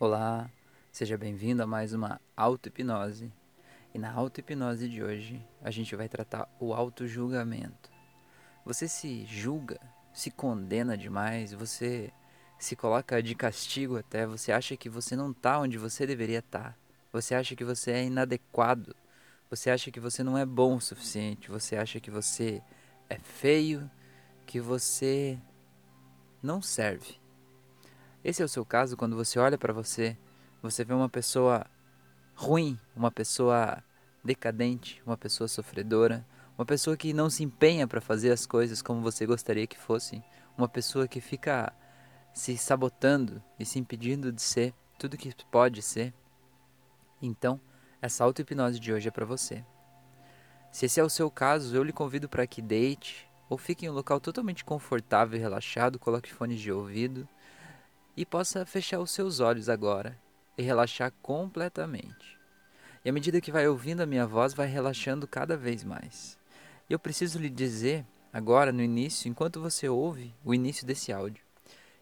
Olá, seja bem-vindo a mais uma auto-hipnose. E na auto-hipnose de hoje, a gente vai tratar o auto-julgamento. Você se julga, se condena demais, você se coloca de castigo até, você acha que você não está onde você deveria estar. Tá. Você acha que você é inadequado. Você acha que você não é bom o suficiente. Você acha que você é feio, que você não serve. Esse é o seu caso quando você olha para você, você vê uma pessoa ruim, uma pessoa decadente, uma pessoa sofredora, uma pessoa que não se empenha para fazer as coisas como você gostaria que fossem, uma pessoa que fica se sabotando e se impedindo de ser tudo que pode ser. Então, essa auto-hipnose de hoje é para você. Se esse é o seu caso, eu lhe convido para que deite ou fique em um local totalmente confortável e relaxado, coloque fones de ouvido e possa fechar os seus olhos agora e relaxar completamente. E à medida que vai ouvindo a minha voz, vai relaxando cada vez mais. E eu preciso lhe dizer, agora no início, enquanto você ouve o início desse áudio,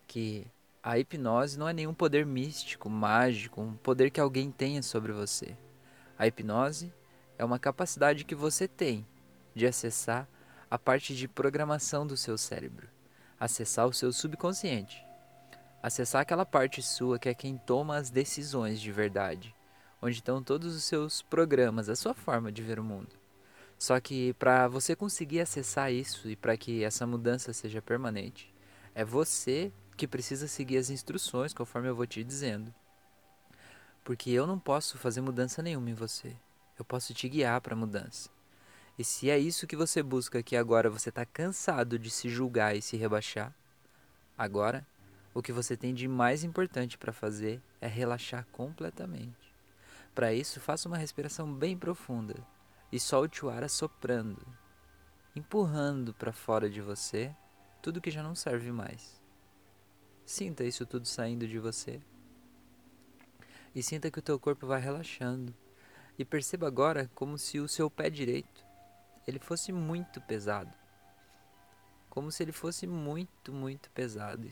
que a hipnose não é nenhum poder místico, mágico, um poder que alguém tenha sobre você. A hipnose é uma capacidade que você tem de acessar a parte de programação do seu cérebro, acessar o seu subconsciente acessar aquela parte sua que é quem toma as decisões de verdade, onde estão todos os seus programas, a sua forma de ver o mundo. Só que para você conseguir acessar isso e para que essa mudança seja permanente, é você que precisa seguir as instruções conforme eu vou te dizendo. Porque eu não posso fazer mudança nenhuma em você. Eu posso te guiar para a mudança. E se é isso que você busca que agora você está cansado de se julgar e se rebaixar, agora o que você tem de mais importante para fazer é relaxar completamente. Para isso, faça uma respiração bem profunda e solte o ar assoprando, empurrando para fora de você tudo que já não serve mais. Sinta isso tudo saindo de você. E sinta que o teu corpo vai relaxando. E perceba agora como se o seu pé direito ele fosse muito pesado. Como se ele fosse muito, muito pesado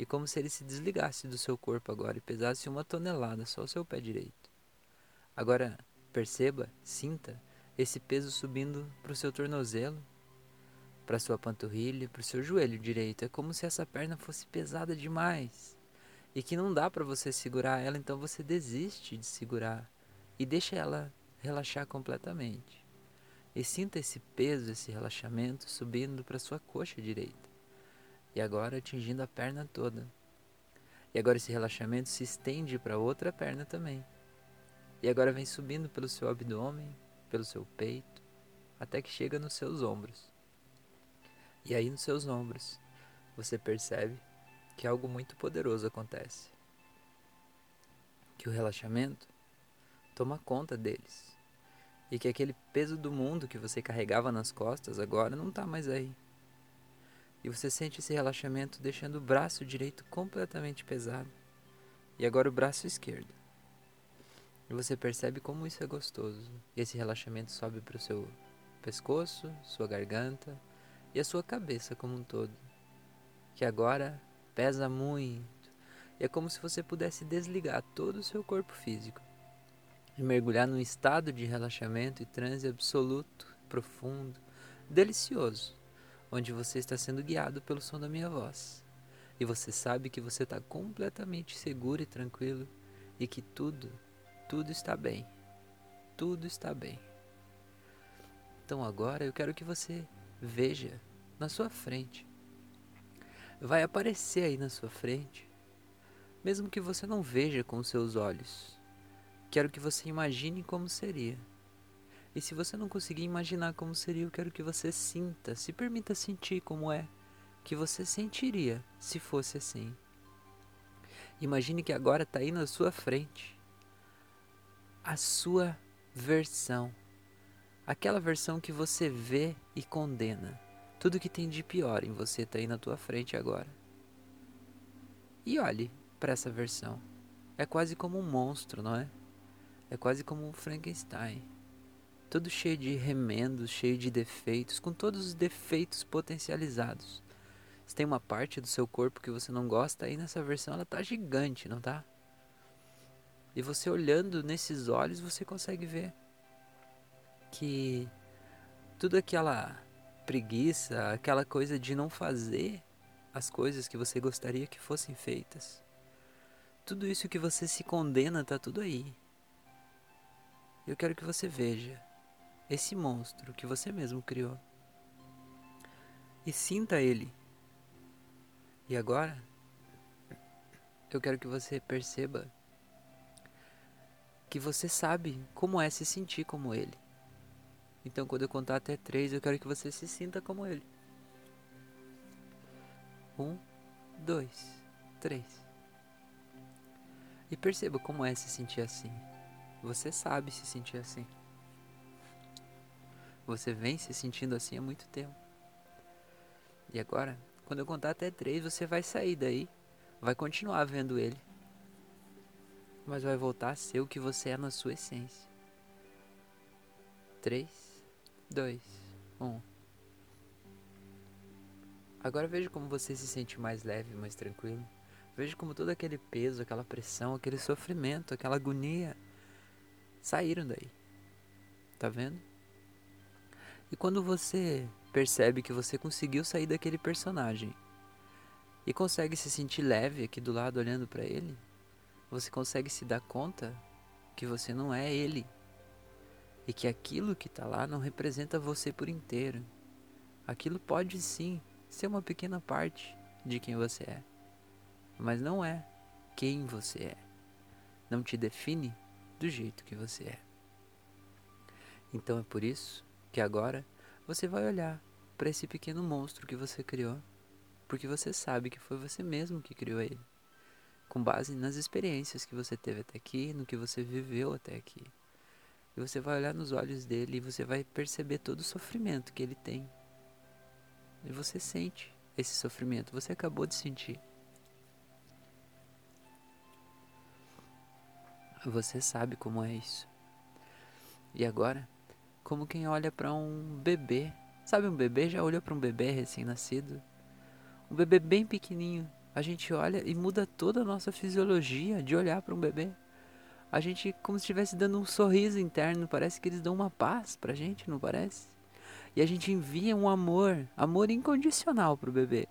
e como se ele se desligasse do seu corpo agora e pesasse uma tonelada, só o seu pé direito. Agora, perceba, sinta esse peso subindo para o seu tornozelo, para sua panturrilha, para o seu joelho direito. É como se essa perna fosse pesada demais e que não dá para você segurar ela, então você desiste de segurar e deixa ela relaxar completamente. E sinta esse peso, esse relaxamento subindo para sua coxa direita e agora atingindo a perna toda. E agora esse relaxamento se estende para outra perna também. E agora vem subindo pelo seu abdômen, pelo seu peito, até que chega nos seus ombros. E aí nos seus ombros, você percebe que algo muito poderoso acontece. Que o relaxamento toma conta deles. E que aquele peso do mundo que você carregava nas costas agora não está mais aí. E você sente esse relaxamento deixando o braço direito completamente pesado. E agora o braço esquerdo. E você percebe como isso é gostoso. Esse relaxamento sobe para o seu pescoço, sua garganta e a sua cabeça como um todo. Que agora pesa muito. E é como se você pudesse desligar todo o seu corpo físico e mergulhar num estado de relaxamento e transe absoluto, profundo, delicioso onde você está sendo guiado pelo som da minha voz. E você sabe que você está completamente seguro e tranquilo e que tudo, tudo está bem. Tudo está bem. Então agora eu quero que você veja na sua frente. Vai aparecer aí na sua frente, mesmo que você não veja com seus olhos. Quero que você imagine como seria. E se você não conseguir imaginar como seria, eu quero que você sinta, se permita sentir como é que você sentiria se fosse assim. Imagine que agora está aí na sua frente a sua versão, aquela versão que você vê e condena. Tudo que tem de pior em você está aí na tua frente agora. E olhe para essa versão. É quase como um monstro, não é? É quase como um Frankenstein todo cheio de remendos, cheio de defeitos, com todos os defeitos potencializados. Se tem uma parte do seu corpo que você não gosta, aí nessa versão ela tá gigante, não tá? E você olhando nesses olhos, você consegue ver que tudo aquela preguiça, aquela coisa de não fazer as coisas que você gostaria que fossem feitas, tudo isso que você se condena tá tudo aí. Eu quero que você veja esse monstro que você mesmo criou. E sinta ele. E agora, eu quero que você perceba que você sabe como é se sentir como ele. Então, quando eu contar até três, eu quero que você se sinta como ele. Um, dois, três. E perceba como é se sentir assim. Você sabe se sentir assim. Você vem se sentindo assim há muito tempo. E agora, quando eu contar até três, você vai sair daí, vai continuar vendo ele, mas vai voltar a ser o que você é na sua essência. 3, 2, 1. Agora veja como você se sente mais leve, mais tranquilo. Veja como todo aquele peso, aquela pressão, aquele sofrimento, aquela agonia saíram daí. Tá vendo? E quando você percebe que você conseguiu sair daquele personagem e consegue se sentir leve aqui do lado olhando para ele, você consegue se dar conta que você não é ele e que aquilo que está lá não representa você por inteiro. Aquilo pode sim ser uma pequena parte de quem você é, mas não é quem você é. Não te define do jeito que você é. Então é por isso que agora você vai olhar para esse pequeno monstro que você criou, porque você sabe que foi você mesmo que criou ele com base nas experiências que você teve até aqui, no que você viveu até aqui. E você vai olhar nos olhos dele e você vai perceber todo o sofrimento que ele tem. E você sente esse sofrimento, você acabou de sentir. Você sabe como é isso. E agora, como quem olha para um bebê. Sabe um bebê já olhou para um bebê recém-nascido? Um bebê bem pequenininho, a gente olha e muda toda a nossa fisiologia de olhar para um bebê. A gente, como se estivesse dando um sorriso interno, parece que eles dão uma paz pra gente, não parece? E a gente envia um amor, amor incondicional pro bebê.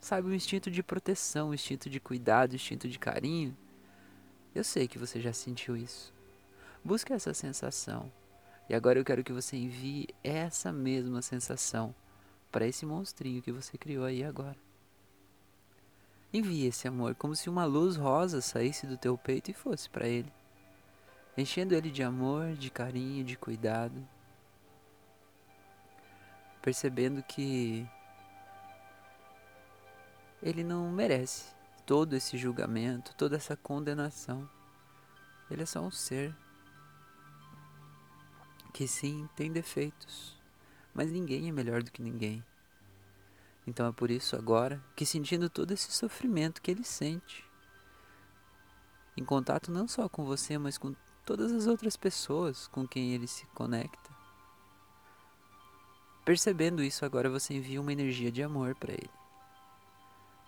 Sabe, um instinto de proteção, um instinto de cuidado, um instinto de carinho. Eu sei que você já sentiu isso. Busque essa sensação. E agora eu quero que você envie essa mesma sensação para esse monstrinho que você criou aí agora. Envie esse amor como se uma luz rosa saísse do teu peito e fosse para ele, enchendo ele de amor, de carinho, de cuidado, percebendo que ele não merece todo esse julgamento, toda essa condenação. Ele é só um ser que sim tem defeitos, mas ninguém é melhor do que ninguém. Então é por isso agora que sentindo todo esse sofrimento que ele sente, em contato não só com você, mas com todas as outras pessoas com quem ele se conecta. Percebendo isso, agora você envia uma energia de amor para ele.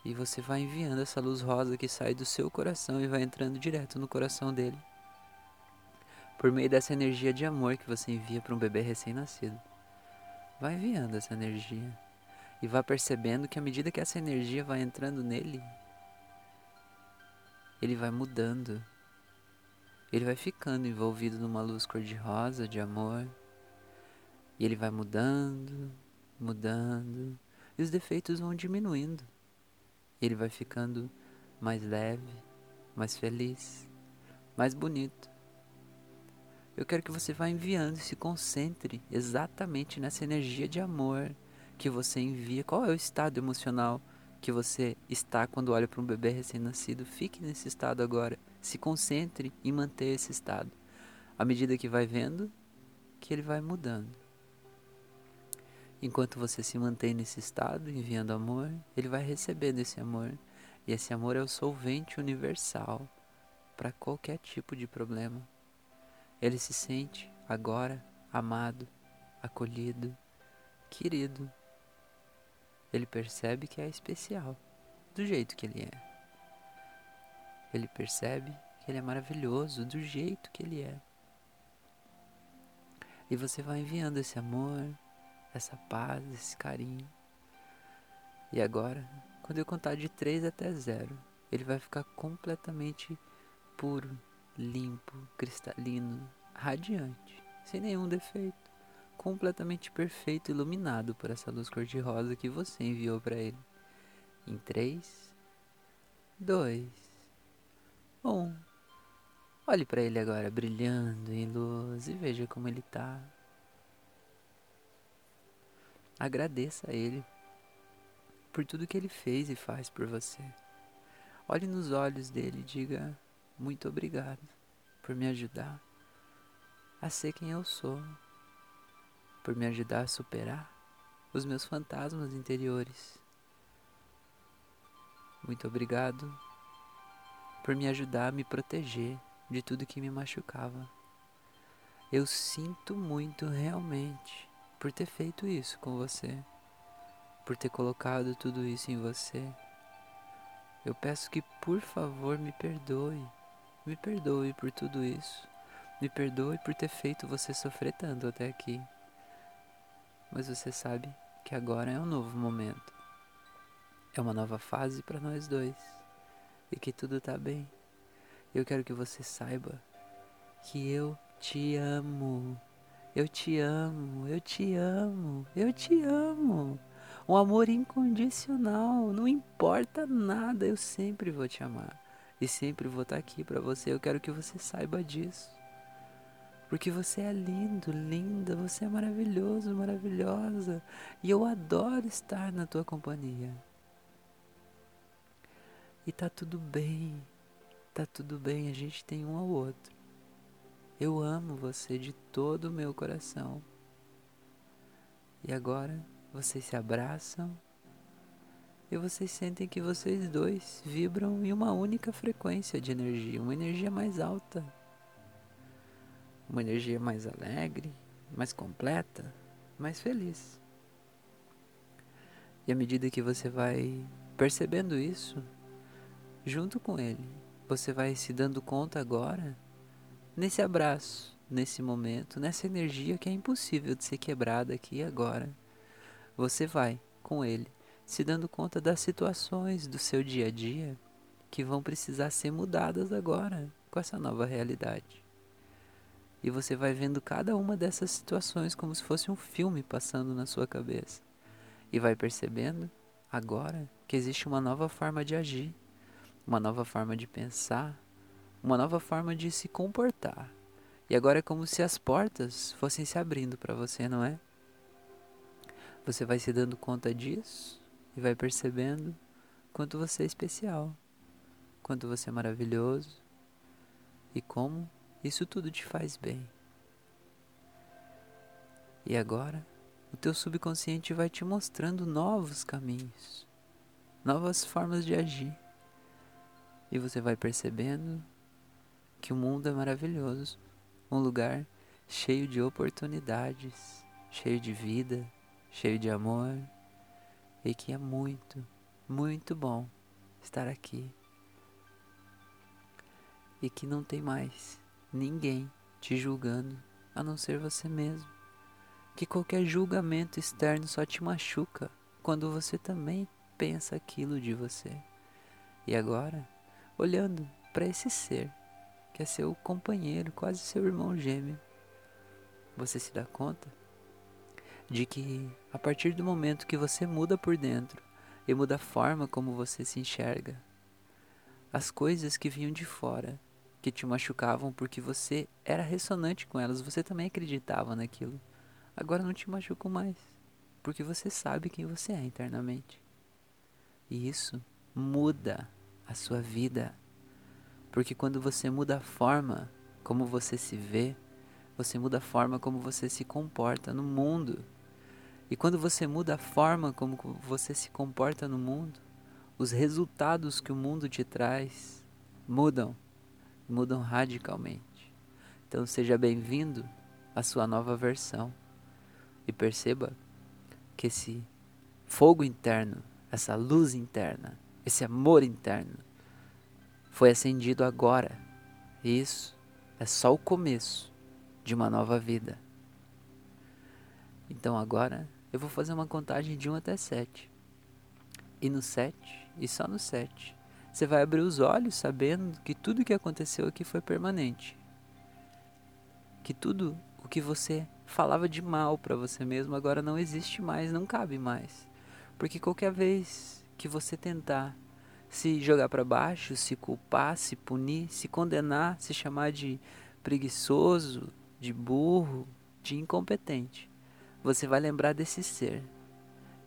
E você vai enviando essa luz rosa que sai do seu coração e vai entrando direto no coração dele. Por meio dessa energia de amor que você envia para um bebê recém-nascido. Vai enviando essa energia e vá percebendo que à medida que essa energia vai entrando nele, ele vai mudando. Ele vai ficando envolvido numa luz cor-de-rosa de amor. E ele vai mudando, mudando. E os defeitos vão diminuindo. Ele vai ficando mais leve, mais feliz, mais bonito. Eu quero que você vá enviando e se concentre exatamente nessa energia de amor que você envia, qual é o estado emocional que você está quando olha para um bebê recém-nascido. Fique nesse estado agora. Se concentre em manter esse estado. À medida que vai vendo, que ele vai mudando. Enquanto você se mantém nesse estado, enviando amor, ele vai recebendo esse amor. E esse amor é o solvente universal para qualquer tipo de problema. Ele se sente agora amado, acolhido, querido ele percebe que é especial, do jeito que ele é. Ele percebe que ele é maravilhoso do jeito que ele é. E você vai enviando esse amor, essa paz, esse carinho. E agora, quando eu contar de 3 até 0, ele vai ficar completamente puro, limpo, cristalino, radiante, sem nenhum defeito, completamente perfeito, iluminado por essa luz cor-de-rosa que você enviou para ele. Em 3, 2, 1. Olhe para ele agora brilhando em luz e veja como ele está. Agradeça a ele por tudo que ele fez e faz por você. Olhe nos olhos dele e diga: Muito obrigado por me ajudar a ser quem eu sou, por me ajudar a superar os meus fantasmas interiores. Muito obrigado por me ajudar a me proteger de tudo que me machucava. Eu sinto muito realmente por ter feito isso com você, por ter colocado tudo isso em você. Eu peço que por favor me perdoe, me perdoe por tudo isso, me perdoe por ter feito você sofrer tanto até aqui. Mas você sabe que agora é um novo momento, é uma nova fase para nós dois e que tudo tá bem. Eu quero que você saiba que eu te amo. Eu te amo, eu te amo, eu te amo. Um amor incondicional, não importa nada, eu sempre vou te amar e sempre vou estar aqui para você. Eu quero que você saiba disso. Porque você é lindo, linda, você é maravilhoso, maravilhosa, e eu adoro estar na tua companhia. E tá tudo bem tá tudo bem, a gente tem um ao outro. Eu amo você de todo o meu coração. E agora vocês se abraçam e vocês sentem que vocês dois vibram em uma única frequência de energia, uma energia mais alta, uma energia mais alegre, mais completa, mais feliz. E à medida que você vai percebendo isso, junto com ele, você vai se dando conta agora, nesse abraço, nesse momento, nessa energia que é impossível de ser quebrada aqui e agora. Você vai, com ele, se dando conta das situações do seu dia a dia que vão precisar ser mudadas agora, com essa nova realidade. E você vai vendo cada uma dessas situações como se fosse um filme passando na sua cabeça. E vai percebendo, agora, que existe uma nova forma de agir uma nova forma de pensar, uma nova forma de se comportar. E agora é como se as portas fossem se abrindo para você, não é? Você vai se dando conta disso e vai percebendo quanto você é especial, quanto você é maravilhoso e como isso tudo te faz bem. E agora, o teu subconsciente vai te mostrando novos caminhos, novas formas de agir. E você vai percebendo que o mundo é maravilhoso, um lugar cheio de oportunidades, cheio de vida, cheio de amor, e que é muito, muito bom estar aqui. E que não tem mais ninguém te julgando a não ser você mesmo. Que qualquer julgamento externo só te machuca quando você também pensa aquilo de você. E agora, olhando para esse ser que é seu companheiro, quase seu irmão gêmeo, você se dá conta de que a partir do momento que você muda por dentro e muda a forma como você se enxerga, as coisas que vinham de fora, que te machucavam porque você era ressonante com elas, você também acreditava naquilo, agora não te machucam mais, porque você sabe quem você é internamente. E isso muda a sua vida. Porque quando você muda a forma como você se vê, você muda a forma como você se comporta no mundo. E quando você muda a forma como você se comporta no mundo, os resultados que o mundo te traz mudam, mudam radicalmente. Então seja bem-vindo à sua nova versão e perceba que esse fogo interno, essa luz interna, esse amor interno foi acendido agora, Isso é só o começo de uma nova vida. Então agora eu vou fazer uma contagem de 1 até 7. E no 7, e só no 7, você vai abrir os olhos sabendo que tudo que aconteceu aqui foi permanente. Que tudo o que você falava de mal para você mesmo agora não existe mais, não cabe mais. Porque qualquer vez que você tentar se jogar para baixo, se culpar, se punir, se condenar, se chamar de preguiçoso, de burro, de incompetente, você vai lembrar desse ser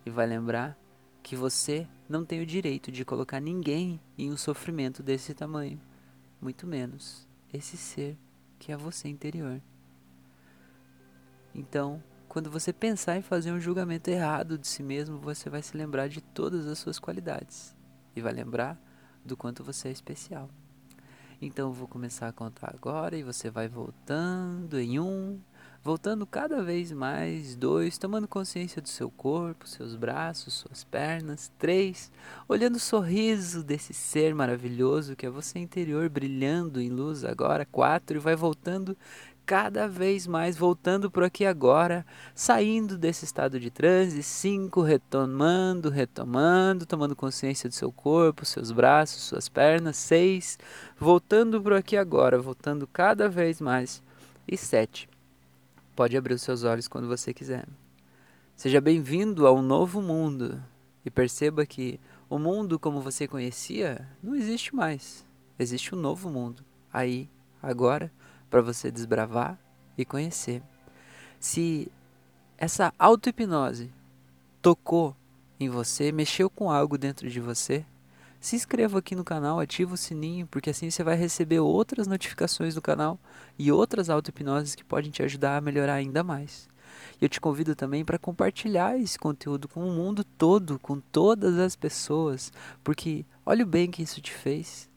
e vai lembrar que você não tem o direito de colocar ninguém em um sofrimento desse tamanho, muito menos esse ser que é você interior. Então, quando você pensar em fazer um julgamento errado de si mesmo, você vai se lembrar de todas as suas qualidades e vai lembrar do quanto você é especial. Então eu vou começar a contar agora e você vai voltando em um, voltando cada vez mais, dois, tomando consciência do seu corpo, seus braços, suas pernas, três, olhando o sorriso desse ser maravilhoso que é você interior brilhando em luz agora, quatro, e vai voltando cada vez mais voltando para aqui agora, saindo desse estado de transe, cinco, retomando, retomando, tomando consciência do seu corpo, seus braços, suas pernas, seis, voltando para aqui agora, voltando cada vez mais, e sete. Pode abrir os seus olhos quando você quiser. Seja bem-vindo ao novo mundo e perceba que o mundo como você conhecia não existe mais. Existe um novo mundo. Aí, agora, para você desbravar e conhecer. Se essa auto-hipnose tocou em você, mexeu com algo dentro de você, se inscreva aqui no canal, ativa o sininho, porque assim você vai receber outras notificações do canal e outras auto-hipnoses que podem te ajudar a melhorar ainda mais. Eu te convido também para compartilhar esse conteúdo com o mundo todo, com todas as pessoas, porque olha o bem que isso te fez.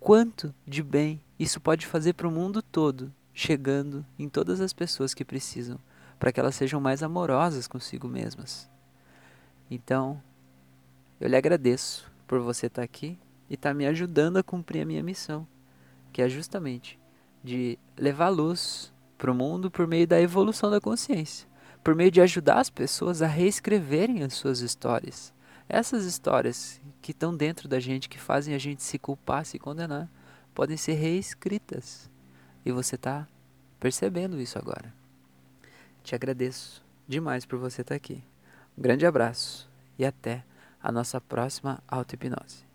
Quanto de bem isso pode fazer para o mundo todo, chegando em todas as pessoas que precisam, para que elas sejam mais amorosas consigo mesmas. Então, eu lhe agradeço por você estar tá aqui e estar tá me ajudando a cumprir a minha missão, que é justamente de levar luz para o mundo por meio da evolução da consciência, por meio de ajudar as pessoas a reescreverem as suas histórias. Essas histórias que estão dentro da gente, que fazem a gente se culpar, se condenar, podem ser reescritas. E você está percebendo isso agora. Te agradeço demais por você estar tá aqui. Um grande abraço e até a nossa próxima auto-hipnose.